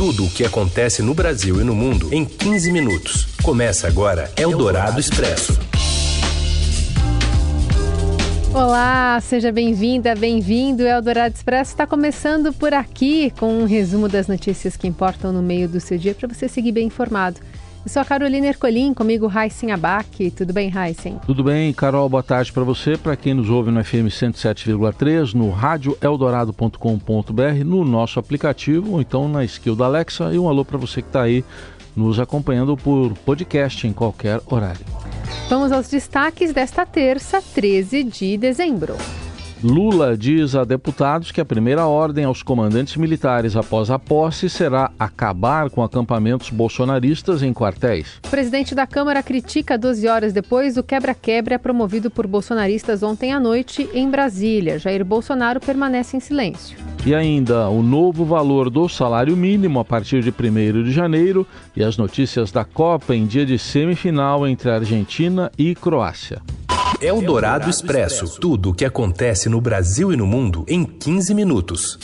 Tudo o que acontece no Brasil e no mundo em 15 minutos. Começa agora Eldorado Expresso. Olá, seja bem-vinda, bem-vindo. Eldorado Expresso está começando por aqui com um resumo das notícias que importam no meio do seu dia para você seguir bem informado. Eu sou a Carolina Ercolim, comigo Raíssen Abac. Tudo bem, Raíssen? Tudo bem, Carol. Boa tarde para você. Para quem nos ouve no FM 107,3, no radioeldorado.com.br, no nosso aplicativo, ou então na skill da Alexa. E um alô para você que está aí nos acompanhando por podcast em qualquer horário. Vamos aos destaques desta terça, 13 de dezembro. Lula diz a deputados que a primeira ordem aos comandantes militares após a posse será acabar com acampamentos bolsonaristas em quartéis. O presidente da Câmara critica 12 horas depois o quebra-quebra promovido por bolsonaristas ontem à noite em Brasília. Jair Bolsonaro permanece em silêncio. E ainda o novo valor do salário mínimo a partir de 1 de janeiro e as notícias da Copa em dia de semifinal entre Argentina e Croácia. Eldorado Expresso. Tudo o que acontece no Brasil e no mundo em 15 minutos.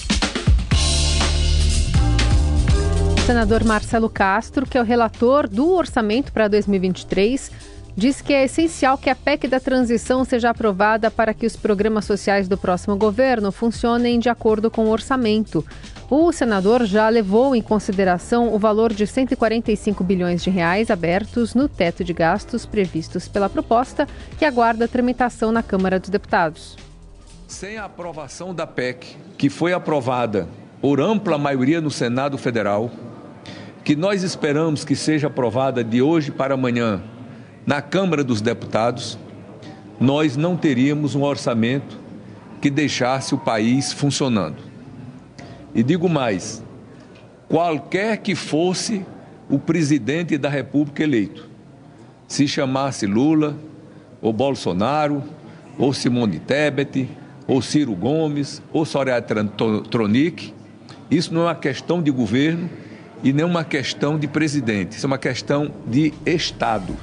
O senador Marcelo Castro, que é o relator do orçamento para 2023, diz que é essencial que a PEC da transição seja aprovada para que os programas sociais do próximo governo funcionem de acordo com o orçamento. O senador já levou em consideração o valor de 145 bilhões de reais abertos no teto de gastos previstos pela proposta, que aguarda tramitação na Câmara dos Deputados. Sem a aprovação da PEC, que foi aprovada por ampla maioria no Senado Federal, que nós esperamos que seja aprovada de hoje para amanhã na Câmara dos Deputados, nós não teríamos um orçamento que deixasse o país funcionando. E digo mais: qualquer que fosse o presidente da República eleito, se chamasse Lula, ou Bolsonaro, ou Simone Tebet, ou Ciro Gomes, ou Soraya Tronic, isso não é uma questão de governo e nem uma questão de presidente, isso é uma questão de Estado.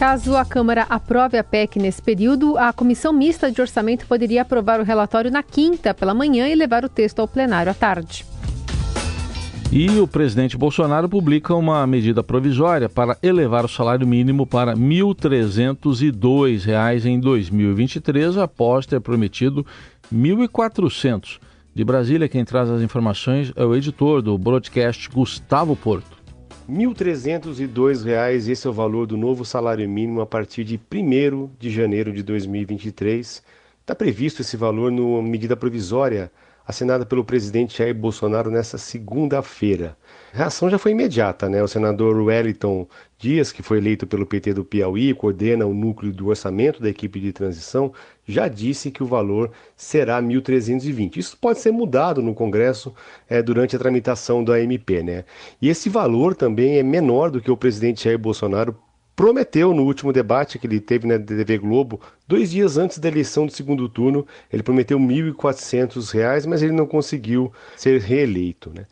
Caso a Câmara aprove a PEC nesse período, a Comissão Mista de Orçamento poderia aprovar o relatório na quinta pela manhã e levar o texto ao plenário à tarde. E o presidente Bolsonaro publica uma medida provisória para elevar o salário mínimo para R$ 1.302 em 2023, após ter prometido R$ 1.400. De Brasília, quem traz as informações é o editor do broadcast Gustavo Porto. R$ 1.302, esse é o valor do novo salário mínimo a partir de 1 de janeiro de 2023. Está previsto esse valor numa medida provisória assinada pelo presidente Jair Bolsonaro nesta segunda-feira. A reação já foi imediata, né? O senador Wellington Dias, que foi eleito pelo PT do Piauí, coordena o núcleo do orçamento da equipe de transição, já disse que o valor será 1.320. Isso pode ser mudado no Congresso é, durante a tramitação da MP, né? E esse valor também é menor do que o presidente Jair Bolsonaro prometeu no último debate que ele teve na TV Globo, dois dias antes da eleição do segundo turno, ele prometeu R$ 1.400, mas ele não conseguiu ser reeleito. Né?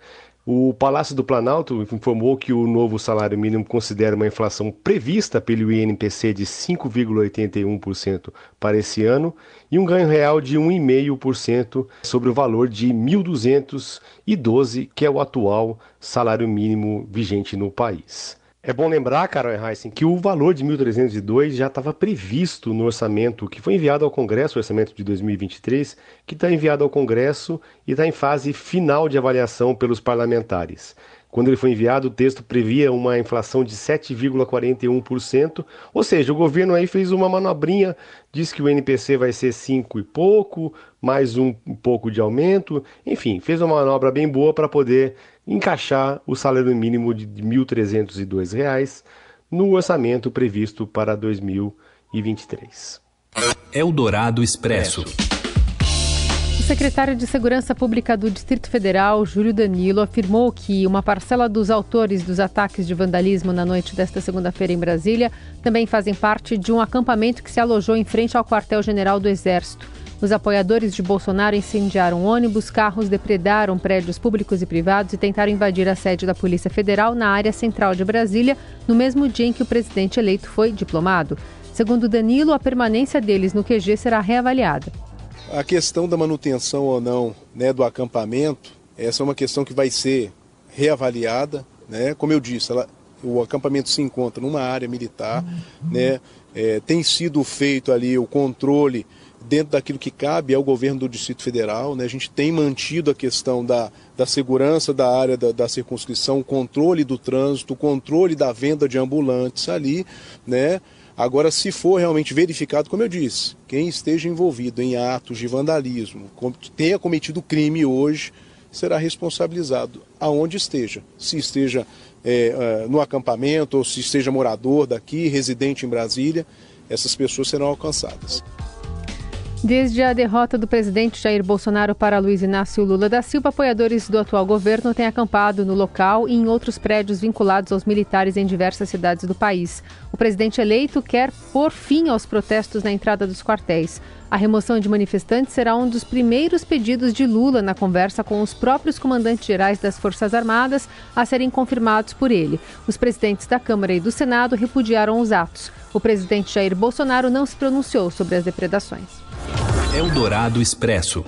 O Palácio do Planalto informou que o novo salário mínimo considera uma inflação prevista pelo INPC de 5,81% para esse ano e um ganho real de 1,5% sobre o valor de 1.212, que é o atual salário mínimo vigente no país. É bom lembrar, Carol Heissen, que o valor de 1.302 já estava previsto no orçamento que foi enviado ao Congresso, o orçamento de 2023, que está enviado ao Congresso e está em fase final de avaliação pelos parlamentares. Quando ele foi enviado, o texto previa uma inflação de 7,41%, ou seja, o governo aí fez uma manobrinha, disse que o NPC vai ser 5 e pouco, mais um, pouco de aumento, enfim, fez uma manobra bem boa para poder encaixar o salário mínimo de R$ 1.302 no orçamento previsto para 2023. Eldorado Expresso. O secretário de Segurança Pública do Distrito Federal, Júlio Danilo, afirmou que uma parcela dos autores dos ataques de vandalismo na noite desta segunda-feira em Brasília também fazem parte de um acampamento que se alojou em frente ao quartel-general do Exército. Os apoiadores de Bolsonaro incendiaram ônibus, carros, depredaram prédios públicos e privados e tentaram invadir a sede da Polícia Federal na área central de Brasília, no mesmo dia em que o presidente eleito foi diplomado. Segundo Danilo, a permanência deles no QG será reavaliada. A questão da manutenção ou não né, do acampamento, essa é uma questão que vai ser reavaliada. Né? Como eu disse, ela, o acampamento se encontra numa área militar, né? É, tem sido feito ali o controle dentro daquilo que cabe ao governo do Distrito Federal. Né? A gente tem mantido a questão da, da segurança da área da, da circunscrição, o controle do trânsito, o controle da venda de ambulantes ali. Né? Agora, se for realmente verificado, como eu disse, quem esteja envolvido em atos de vandalismo, tenha cometido crime hoje, será responsabilizado aonde esteja. Se esteja é, no acampamento ou se esteja morador daqui, residente em Brasília, essas pessoas serão alcançadas. Desde a derrota do presidente Jair Bolsonaro para Luiz Inácio Lula da Silva, apoiadores do atual governo têm acampado no local e em outros prédios vinculados aos militares em diversas cidades do país. O presidente eleito quer pôr fim aos protestos na entrada dos quartéis. A remoção de manifestantes será um dos primeiros pedidos de Lula na conversa com os próprios comandantes gerais das Forças Armadas a serem confirmados por ele. Os presidentes da Câmara e do Senado repudiaram os atos. O presidente Jair Bolsonaro não se pronunciou sobre as depredações. Eldorado Expresso.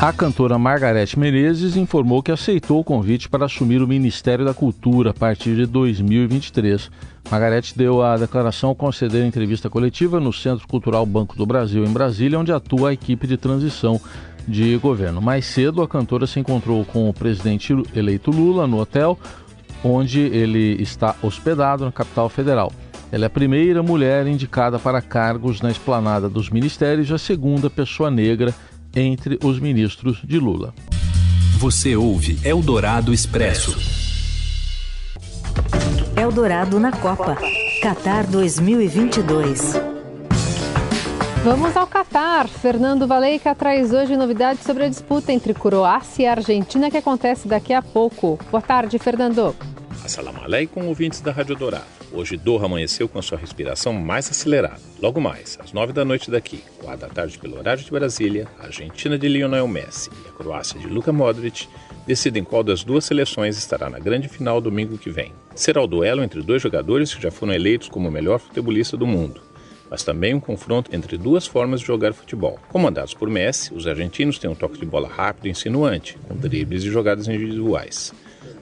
A cantora Margarete Menezes informou que aceitou o convite para assumir o Ministério da Cultura a partir de 2023. Margarete deu a declaração ao conceder entrevista coletiva no Centro Cultural Banco do Brasil, em Brasília, onde atua a equipe de transição de governo. Mais cedo, a cantora se encontrou com o presidente eleito Lula no hotel onde ele está hospedado na capital federal. Ela é a primeira mulher indicada para cargos na esplanada dos ministérios e a segunda pessoa negra entre os ministros de Lula. Você ouve Eldorado Expresso. Eldorado na Copa. Qatar 2022. Vamos ao Catar. Fernando Valeica traz hoje novidades sobre a disputa entre Croácia e Argentina que acontece daqui a pouco. Boa tarde, Fernando. Assalamu alaikum, ouvintes da Rádio Dourado. Hoje Doha amanheceu com a sua respiração mais acelerada. Logo mais, às nove da noite daqui, quatro da tarde pelo horário de Brasília, a Argentina de Lionel Messi e a Croácia de Luka Modric decidem qual das duas seleções estará na grande final domingo que vem. Será o duelo entre dois jogadores que já foram eleitos como o melhor futebolista do mundo mas também um confronto entre duas formas de jogar futebol. Comandados por Messi, os argentinos têm um toque de bola rápido e insinuante, com dribles e jogadas individuais.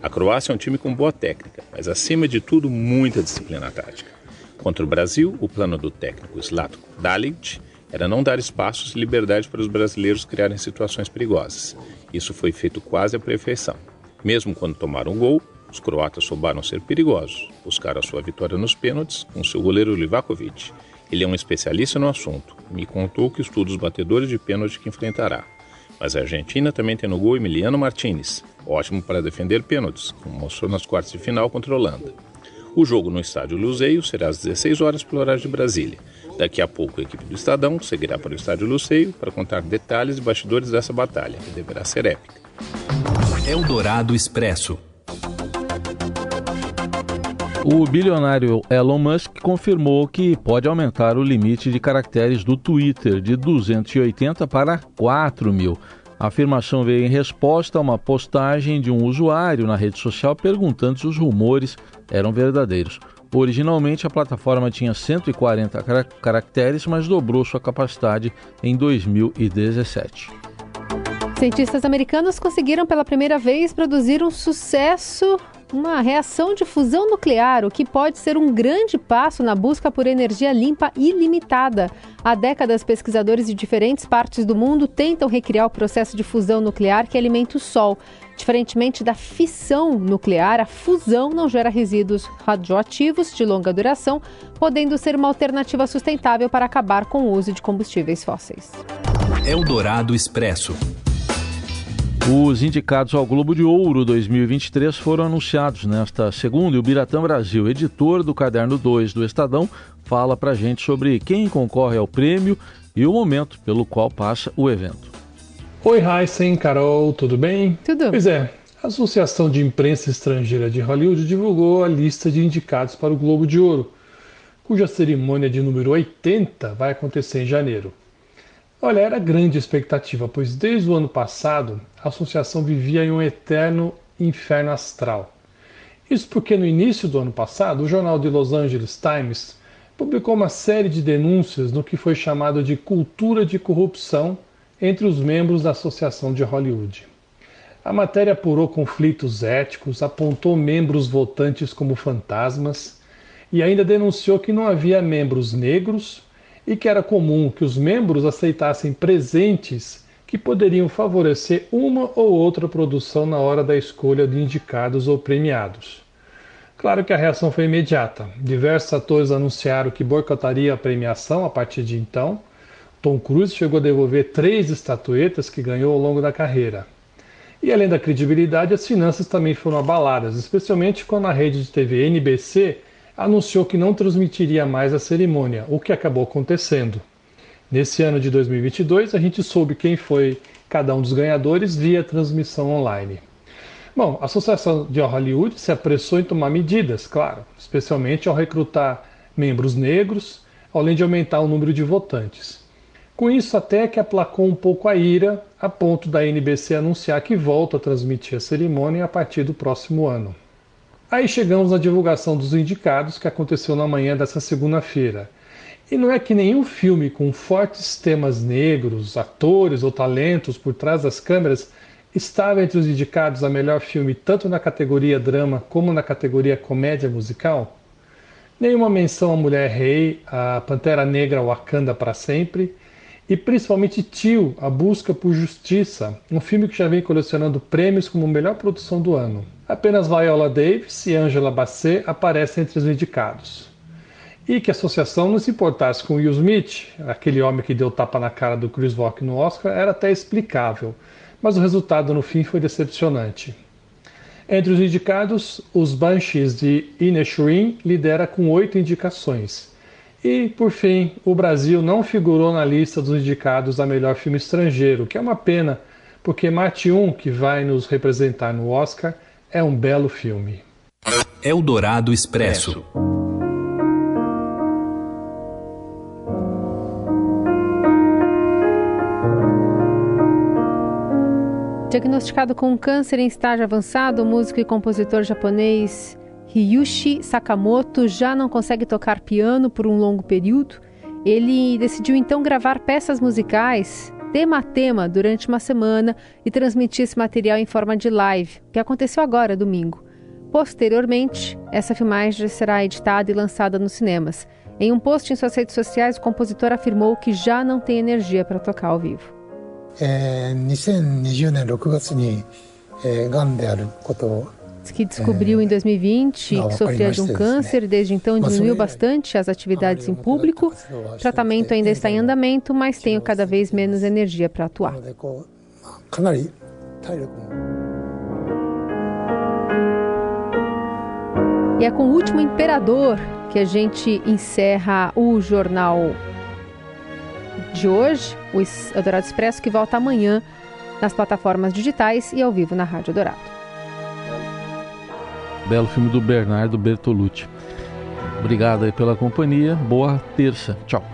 A Croácia é um time com boa técnica, mas acima de tudo muita disciplina tática. Contra o Brasil, o plano do técnico Slatko Dalic era não dar espaços e liberdade para os brasileiros criarem situações perigosas. Isso foi feito quase à perfeição. Mesmo quando tomaram o gol, os croatas souberam ser perigosos, buscaram a sua vitória nos pênaltis com seu goleiro Livakovic. Ele é um especialista no assunto e me contou que estuda os batedores de pênalti que enfrentará. Mas a Argentina também tem no gol Emiliano Martinez, ótimo para defender pênaltis, como mostrou nas quartas de final contra a Holanda. O jogo no estádio Luzeio será às 16 horas pelo horário de Brasília. Daqui a pouco, a equipe do Estadão seguirá para o estádio Luceio para contar detalhes e bastidores dessa batalha, que deverá ser épica. Eldorado Expresso. O bilionário Elon Musk confirmou que pode aumentar o limite de caracteres do Twitter de 280 para 4 mil. A afirmação veio em resposta a uma postagem de um usuário na rede social perguntando se os rumores eram verdadeiros. Originalmente, a plataforma tinha 140 caracteres, mas dobrou sua capacidade em 2017. Cientistas americanos conseguiram pela primeira vez produzir um sucesso uma reação de fusão nuclear, o que pode ser um grande passo na busca por energia limpa ilimitada. Há décadas, pesquisadores de diferentes partes do mundo tentam recriar o processo de fusão nuclear que alimenta o Sol. Diferentemente da fissão nuclear, a fusão não gera resíduos radioativos de longa duração, podendo ser uma alternativa sustentável para acabar com o uso de combustíveis fósseis. Eldorado Expresso. Os indicados ao Globo de Ouro 2023 foram anunciados nesta segunda e o Biratã Brasil, editor do Caderno 2 do Estadão, fala pra gente sobre quem concorre ao prêmio e o momento pelo qual passa o evento. Oi, Heisen, Carol, tudo bem? Tudo. Pois é, a Associação de Imprensa Estrangeira de Hollywood divulgou a lista de indicados para o Globo de Ouro, cuja cerimônia de número 80 vai acontecer em janeiro. Olha, era grande expectativa, pois desde o ano passado associação vivia em um eterno inferno astral. Isso porque no início do ano passado, o jornal de Los Angeles Times publicou uma série de denúncias no que foi chamado de cultura de corrupção entre os membros da Associação de Hollywood. A matéria apurou conflitos éticos, apontou membros votantes como fantasmas e ainda denunciou que não havia membros negros e que era comum que os membros aceitassem presentes que poderiam favorecer uma ou outra produção na hora da escolha de indicados ou premiados. Claro que a reação foi imediata. Diversos atores anunciaram que boicotaria a premiação a partir de então. Tom Cruise chegou a devolver três estatuetas que ganhou ao longo da carreira. E além da credibilidade, as finanças também foram abaladas, especialmente quando a rede de TV NBC anunciou que não transmitiria mais a cerimônia, o que acabou acontecendo. Nesse ano de 2022, a gente soube quem foi cada um dos ganhadores via transmissão online. Bom, a Associação de Hollywood se apressou em tomar medidas, claro, especialmente ao recrutar membros negros, além de aumentar o número de votantes. Com isso, até que aplacou um pouco a ira, a ponto da NBC anunciar que volta a transmitir a cerimônia a partir do próximo ano. Aí chegamos na divulgação dos indicados que aconteceu na manhã dessa segunda-feira. E não é que nenhum filme com fortes temas negros, atores ou talentos por trás das câmeras estava entre os indicados a melhor filme tanto na categoria drama como na categoria comédia musical? Nenhuma menção à Mulher Rei, a Pantera Negra Wakanda para sempre e principalmente Tio, A Busca por Justiça, um filme que já vem colecionando prêmios como melhor produção do ano. Apenas Viola Davis e Angela Bassett aparecem entre os indicados. E que a associação não se importasse com Will Smith, aquele homem que deu tapa na cara do Chris Rock no Oscar, era até explicável, mas o resultado no fim foi decepcionante. Entre os indicados, os Banshees de Inisherin lidera com oito indicações. E, por fim, o Brasil não figurou na lista dos indicados a melhor filme estrangeiro, que é uma pena, porque Mate 1, que vai nos representar no Oscar, é um belo filme. Eldorado Expresso. Diagnosticado com câncer em estágio avançado, o músico e compositor japonês Ryushi Sakamoto já não consegue tocar piano por um longo período. Ele decidiu então gravar peças musicais tema a tema durante uma semana e transmitir esse material em forma de live, que aconteceu agora, domingo. Posteriormente, essa filmagem será editada e lançada nos cinemas. Em um post em suas redes sociais, o compositor afirmou que já não tem energia para tocar ao vivo. É, 2020 6月に、えー、がんであることを que descobriu em 2020 que sofria de um câncer, desde então diminuiu bastante as atividades em público. O tratamento ainda está em andamento, mas tenho cada vez menos energia para atuar. E é com o último imperador que a gente encerra o jornal de hoje, o Eldorado Expresso, que volta amanhã nas plataformas digitais e ao vivo na Rádio Dourado. Belo filme do Bernardo Bertolucci. Obrigado aí pela companhia. Boa terça. Tchau.